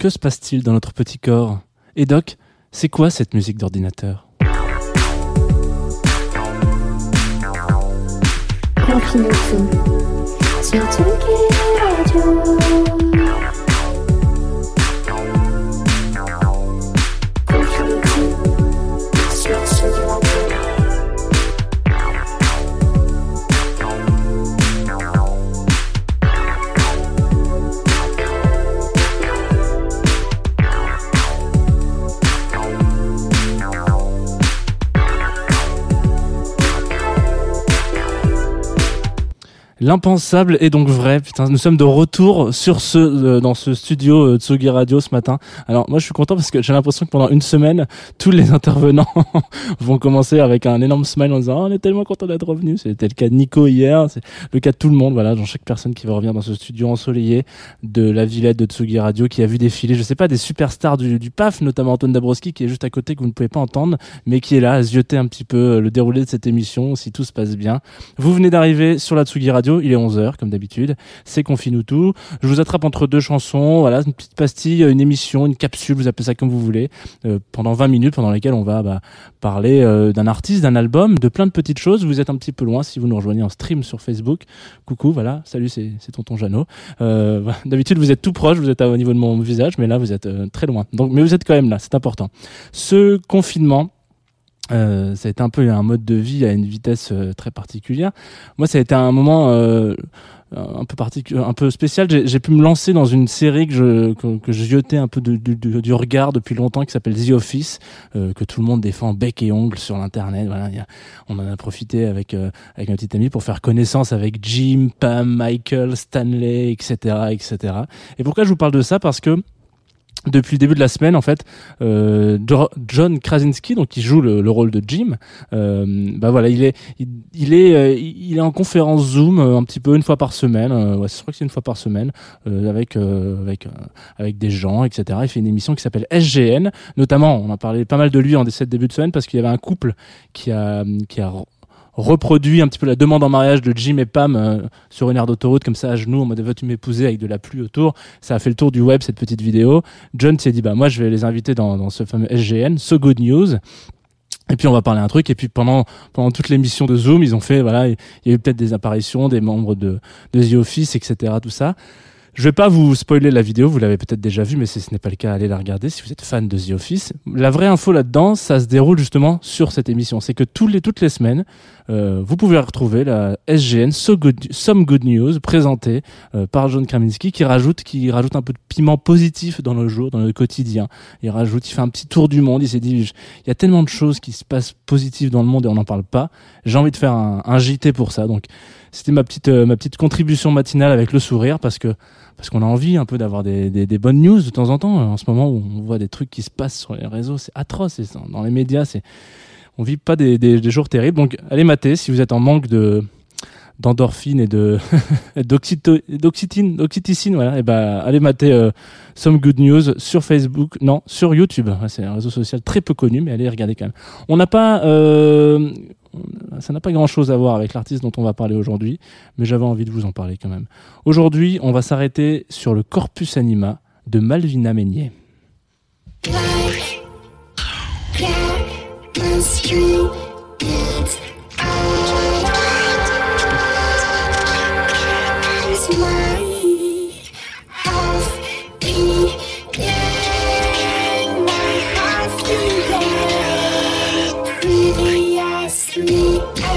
que se passe-t-il dans notre petit corps? Et Doc, c'est quoi cette musique d'ordinateur? L'impensable est donc vrai. Putain, nous sommes de retour sur ce euh, dans ce studio euh, Tsugi Radio ce matin. Alors moi je suis content parce que j'ai l'impression que pendant une semaine tous les intervenants vont commencer avec un énorme smile en disant oh, on est tellement content d'être revenu. C'était le cas de Nico hier, c'est le cas de tout le monde. Voilà, dans chaque personne qui va revenir dans ce studio ensoleillé de la Villette de Tsugi Radio qui a vu défiler, je sais pas, des superstars du, du PAF, notamment Antoine Dabrowski qui est juste à côté que vous ne pouvez pas entendre, mais qui est là à zioter un petit peu euh, le déroulé de cette émission si tout se passe bien. Vous venez d'arriver sur la Tsugi Radio, il est 11h comme d'habitude, c'est Confine tout. Je vous attrape entre deux chansons, voilà, une petite pastille, une émission, une capsule, vous appelez ça comme vous voulez, euh, pendant 20 minutes pendant lesquelles on va bah, parler euh, d'un artiste, d'un album, de plein de petites choses. Vous êtes un petit peu loin si vous nous rejoignez en stream sur Facebook. Coucou, voilà, salut, c'est tonton Jeannot. Euh, d'habitude vous êtes tout proche, vous êtes au niveau de mon visage, mais là vous êtes très loin. Donc, mais vous êtes quand même là, c'est important. Ce confinement, euh, ça a été un peu un mode de vie à une vitesse euh, très particulière. Moi, ça a été un moment euh, un peu particulier, un peu spécial. J'ai pu me lancer dans une série que je que, que je jetais un peu de- du- du, regard depuis longtemps, qui s'appelle The Office, euh, que tout le monde défend bec et ongle sur l'internet. Voilà, on en a profité avec euh, avec ma petite amie pour faire connaissance avec Jim, Pam, Michael, Stanley, etc., etc. Et pourquoi je vous parle de ça? Parce que depuis le début de la semaine, en fait, euh, Jo- John Krasinski, donc qui joue le, le rôle de Jim, euh, bah voilà, il est, il, est, euh, il est en conférence Zoom euh, un petit peu une fois par semaine. Euh, ouais, je crois que c'est une fois par semaine avec avec avec des gens, etc. Il fait une émission qui s'appelle SGN. Notamment, on a parlé pas mal de lui en début de semaine parce qu'il y avait un couple qui a qui a reproduit un petit peu la demande en mariage de Jim et Pam euh, sur une aire d'autoroute comme ça à genoux en mode veux-tu m'épouser avec de la pluie autour? Ça a fait le tour du web cette petite vidéo. John s'est dit bah moi je vais les inviter dans, dans ce fameux SGN So Good News. Et puis on va parler un truc. Et puis pendant pendant toute l'émission de Zoom ils ont fait voilà il y a eu peut-être des apparitions des membres de de The Office etc tout ça je vais pas vous spoiler la vidéo, vous l'avez peut-être déjà vue, mais si ce n'est pas le cas, allez la regarder si vous êtes fan de The Office. La vraie info là-dedans, ça se déroule justement sur cette émission. C'est que tous les, toutes les semaines, euh, vous pouvez retrouver la SGN So Good, Some Good News présentée euh, par John Krasinski qui rajoute, qui rajoute un peu de piment positif dans le jour, dans le quotidien. Il rajoute, il fait un petit tour du monde. Il s'est dit, il y a tellement de choses qui se passent positives dans le monde et on n'en parle pas. J'ai envie de faire un, un JT pour ça. Donc c'était ma petite euh, ma petite contribution matinale avec le sourire parce que parce qu'on a envie un peu d'avoir des, des, bonnes news de temps en temps. En ce moment où on voit des trucs qui se passent sur les réseaux c'est atroce. Dans- les médias c'est on vit pas des, des, jours terribles. Donc allez mater si vous êtes en manque de d'endorphine et de voilà. Et ben allez mater euh, Some Good News sur Facebook non sur YouTube. C'est un réseau social très peu connu mais allez regarder quand même. On n'a pas euh, ça n'a pas grand chose à voir avec l'artiste dont on va parler aujourd'hui mais j'avais envie de vous en parler quand même. Aujourd'hui on va s'arrêter sur le corpus anima de Malvina Meignet Música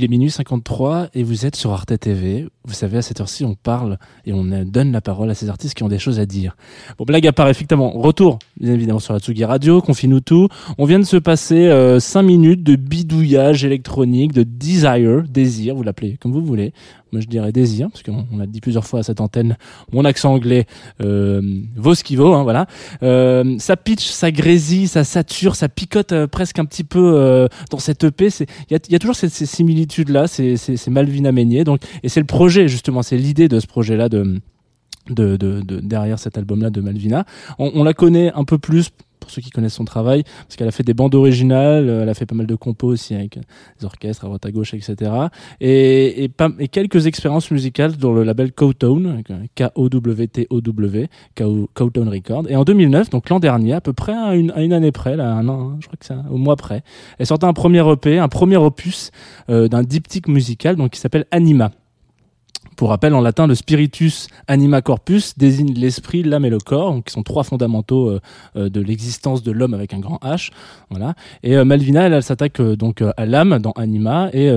Il est minuit 53 et vous êtes sur Arte TV. Vous savez, à cette heure-ci, on parle et on donne la parole à ces artistes qui ont des choses à dire. Bon, blague à part, effectivement, retour, bien évidemment, sur la Tsugi Radio, confie-nous tout. On vient de se passer euh, 5 minutes de bidouillage électronique, de desire, désir, vous l'appelez comme vous voulez. Je dirais désir, parce qu'on on l'a dit plusieurs fois à cette antenne, mon accent anglais euh, vaut ce qu'il vaut, hein, voilà. Euh, ça pitch, ça grésille, ça sature, ça picote euh, presque un petit peu euh, dans cette EP. Il y a, a toujours ces, similitudes-là, c'est Malvina Meignet. Donc, et c'est le projet, justement, c'est l'idée de ce projet-là de, de, de, de- derrière cet album-là de Malvina. On la connaît un peu plus pour ceux qui connaissent son travail, parce qu'elle a fait des bandes originales, euh, elle a fait pas mal de compos aussi avec euh, des orchestres à droite à gauche, etc. Et, quelques expériences musicales dans le label Cowtone, K-O-W-T-O-W, Cowtone Record. Et en 2009, donc l'an dernier, à peu près à une, année près, là, un an, hein, je crois que c'est au mois près, elle sortait un premier EP, un premier opus euh, d'un diptyque musical donc qui s'appelle Anima. Pour rappel, en latin, le spiritus anima corpus désigne l'esprit, l'âme et le corps, qui sont trois fondamentaux euh, euh, de l'existence de l'homme avec un grand H. Voilà. Et euh, Malvina, elle, elle s'attaque donc à l'âme dans Anima et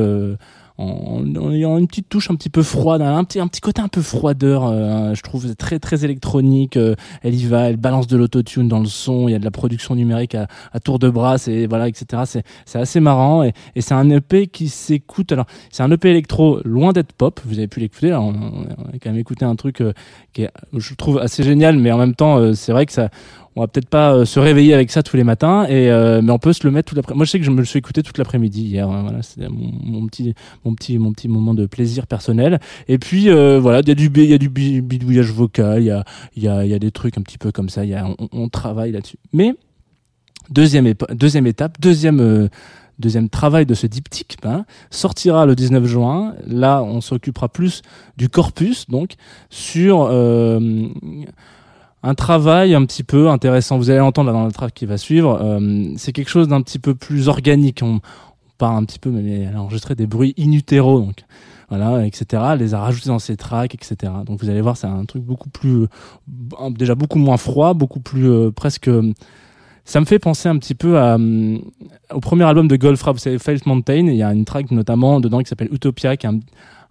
en, en ayant une petite touche un petit peu froide, un petit, un petit côté un peu froideur, euh, je trouve très très électronique. euh, elle y va, elle balance de l'autotune dans le son, il y a de la production numérique à, tour de bras, et voilà, etc. C'est assez marrant et, c'est un EP qui s'écoute. Alors c'est un EP électro loin d'être pop. Vous avez pu l'écouter. On, on a quand même écouté un truc euh, qui est, je trouve assez génial, mais en même temps, c'est vrai que ça on va peut-être pas euh, se réveiller avec ça tous les matins, et euh, mais on peut se le mettre toute l'après. Moi, je sais que je me le suis écouté toute l'après-midi hier. hein, voilà, c'était mon, petit, mon petit, mon petit moment de plaisir personnel. Et puis euh, voilà, il y a du, il y a du bi- bidouillage vocal, il y a, il y a, il y a des trucs un petit peu comme ça. Il y a, on, travaille là-dessus. Mais deuxième, deuxième étape, deuxième. euh, Deuxième travail de ce diptyque ben, sortira le 19 juin. Là, on s'occupera plus du corpus, donc sur euh, un travail un petit peu intéressant. Vous allez l'entendre dans le track qui va suivre. Euh, c'est quelque chose d'un petit peu plus organique. On, on part un petit peu, mais elle a enregistré des bruits in donc voilà, etc. Elle les a rajoutés dans ses tracks, etc. Donc vous allez voir, c'est un truc beaucoup plus, euh, déjà beaucoup moins froid, beaucoup plus euh, presque. ça me fait penser un petit peu à, au premier album de Goldfrapp, vous savez, Faith Mountain. Il y a une track notamment dedans qui s'appelle Utopia, qui est un,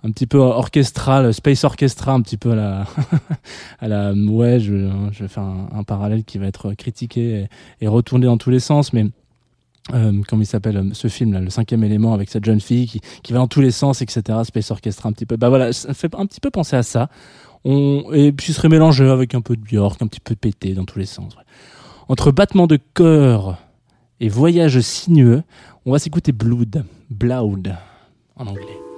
un petit peu orchestral, space orchestra, un petit peu à la, à la, ouais, je, je vais faire un, parallèle qui va être critiqué et, et retourné dans tous les sens, mais euh, comme il s'appelle euh, ce film là, le cinquième élément avec cette jeune fille qui, va dans tous les sens, etc. Space Orchestra un petit peu. Bah voilà, ça fait un petit peu penser à ça. On, et puis serait mélangé avec un peu de Björk, un petit peu pété dans tous les sens. Entre battement de cœur et voyage sinueux, on va s'écouter Blood, Blood en anglais.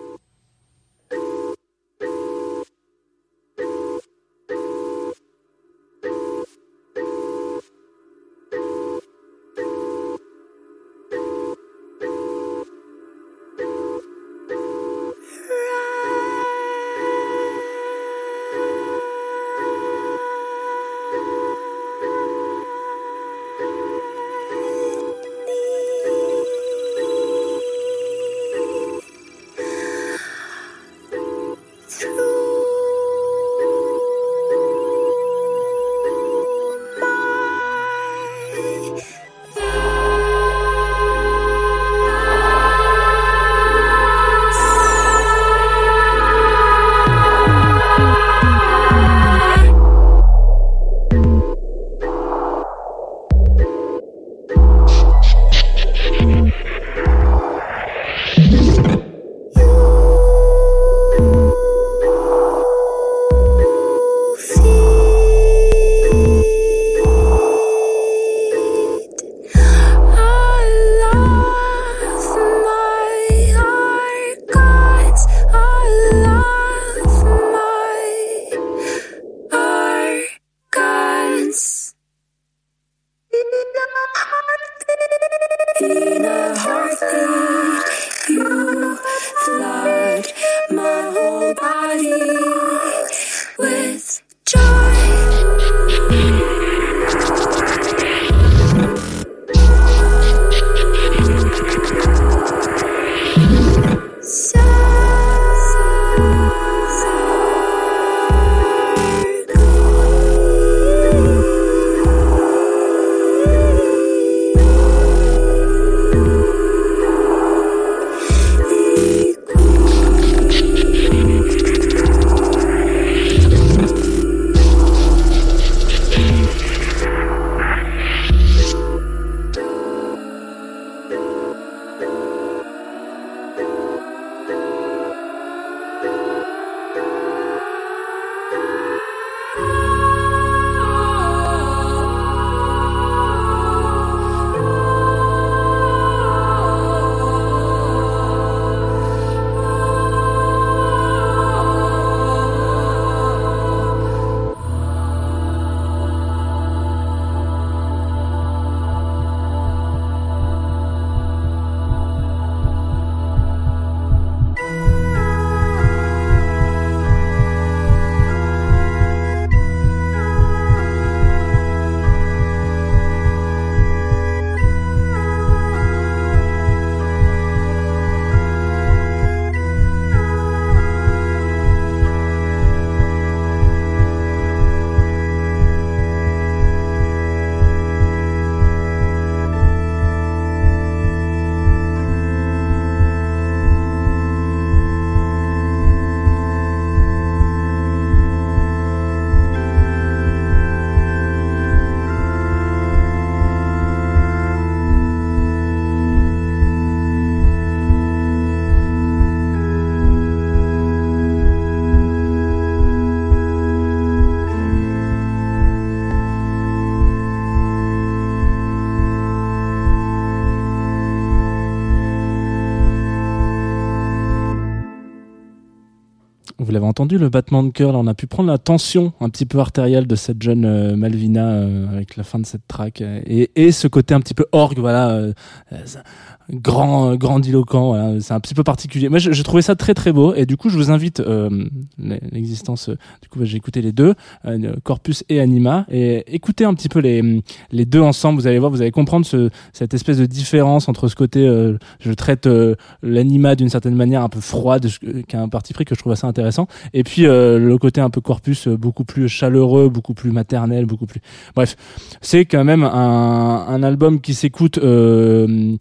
L'avez entendu, le battement de cœur. Là, on a pu prendre la tension un petit peu artérielle de cette jeune euh, Malvina euh, avec la fin de cette track euh, et, et ce côté un petit peu orgue, voilà, euh, grand, grandiloquent. Voilà, c'est un petit peu particulier. Moi, j'ai trouvé ça très très beau et du coup, je vous invite l'existence. Du coup, bah, j'ai écouté les deux, Corpus et Anima, et écoutez un petit peu les les deux ensemble. Vous allez voir, vous allez comprendre ce, cette espèce de différence entre ce côté, je traite l'anima d'une certaine manière un peu froide, qui a un parti pris que je trouve assez intéressant, et puis euh, le côté un peu corpus, euh, beaucoup plus chaleureux, beaucoup plus maternel, beaucoup plus. Bref, c'est quand même un, un album qui s'écoute. Euh,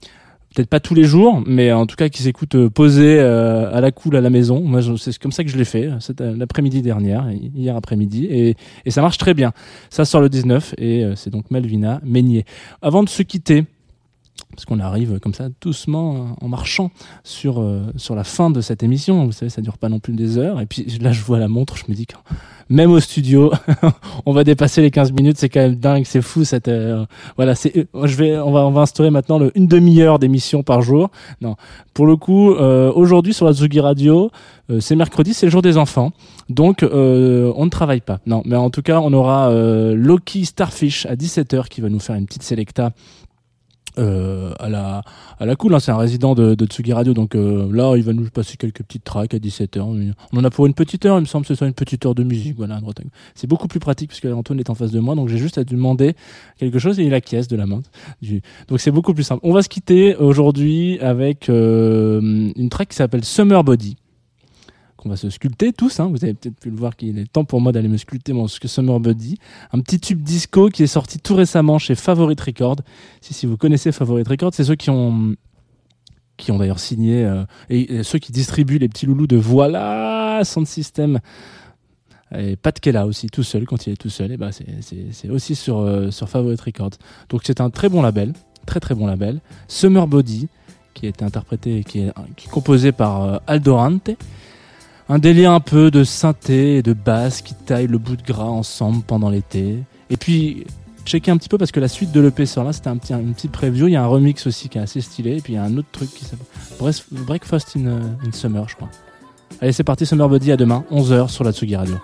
Peut-être pas tous les jours, mais en tout cas qui s'écoute posé euh, à la cool à la maison. Moi, c'est comme ça que je l'ai fait, euh, l'après-midi dernière, hier après-midi, et, et ça marche très bien. Ça sort le 19 et euh, c'est donc Malvina Meignier. Avant de se quitter, parce qu'on arrive comme ça doucement en marchant sur euh, sur la fin de cette émission. Vous savez, ça dure pas non plus des heures. Et puis là, je vois la montre, je me dis que même au studio, on va dépasser les 15 minutes. C'est quand même dingue, c'est fou. Cette euh, voilà, c'est euh, je vais on va on va instaurer maintenant une demi-heure d'émission par jour. Non, pour le coup, euh, aujourd'hui sur la Zugi Radio, euh, c'est mercredi, c'est le jour des enfants. Donc, euh, on ne travaille pas. Non, mais en tout cas, on aura euh, Loki Starfish à 17h qui va nous faire une petite sélecta euh, à la à la cool. hein. C'est un résident de, de Tsugi Radio, donc euh, là, il va nous passer quelques petites tracks à 17h. On en a pour une petite heure, il me semble, que ce soit une petite heure de musique. Voilà. C'est beaucoup plus pratique puisque Antoine est en face de moi, donc j'ai juste à demander quelque chose et il acquiesce de la main. Donc c'est beaucoup plus simple. On va se quitter aujourd'hui avec euh, une track qui s'appelle Summer Body qu'on va se sculpter tous. Hein. Vous avez peut-être pu le voir qu'il est temps pour moi d'aller me sculpter mon Summer Body. Un petit tube disco qui est sorti tout récemment chez Favorite Record. Si, vous connaissez Favorite Record, c'est ceux qui ont qui ont d'ailleurs signé euh, et, ceux qui distribuent les petits loulous de Voilà Sound System et Pat Kella aussi tout seul quand il est tout seul et ben c'est c'est aussi sur euh, sur Favorite Records donc c'est un très bon label très très bon label Summer Body qui été interprété qui est, qui est composé par euh, Aldorante un délire un peu de synthé et de basse qui taille le bout de gras ensemble pendant l'été. Et puis, checker un petit peu parce que la suite de l'EP là, c'était un petit, une petite preview. Il y a un remix aussi qui est assez stylé. Et puis il y a un autre truc qui s'appelle Breakfast in, euh, in Summer, je crois. Allez, c'est parti, Summer Body, à demain, 11h sur la Tsugi Radio.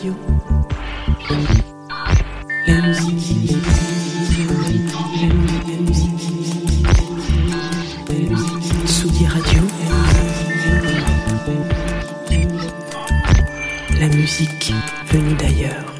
Radio. La Radio. La musique venue d'ailleurs.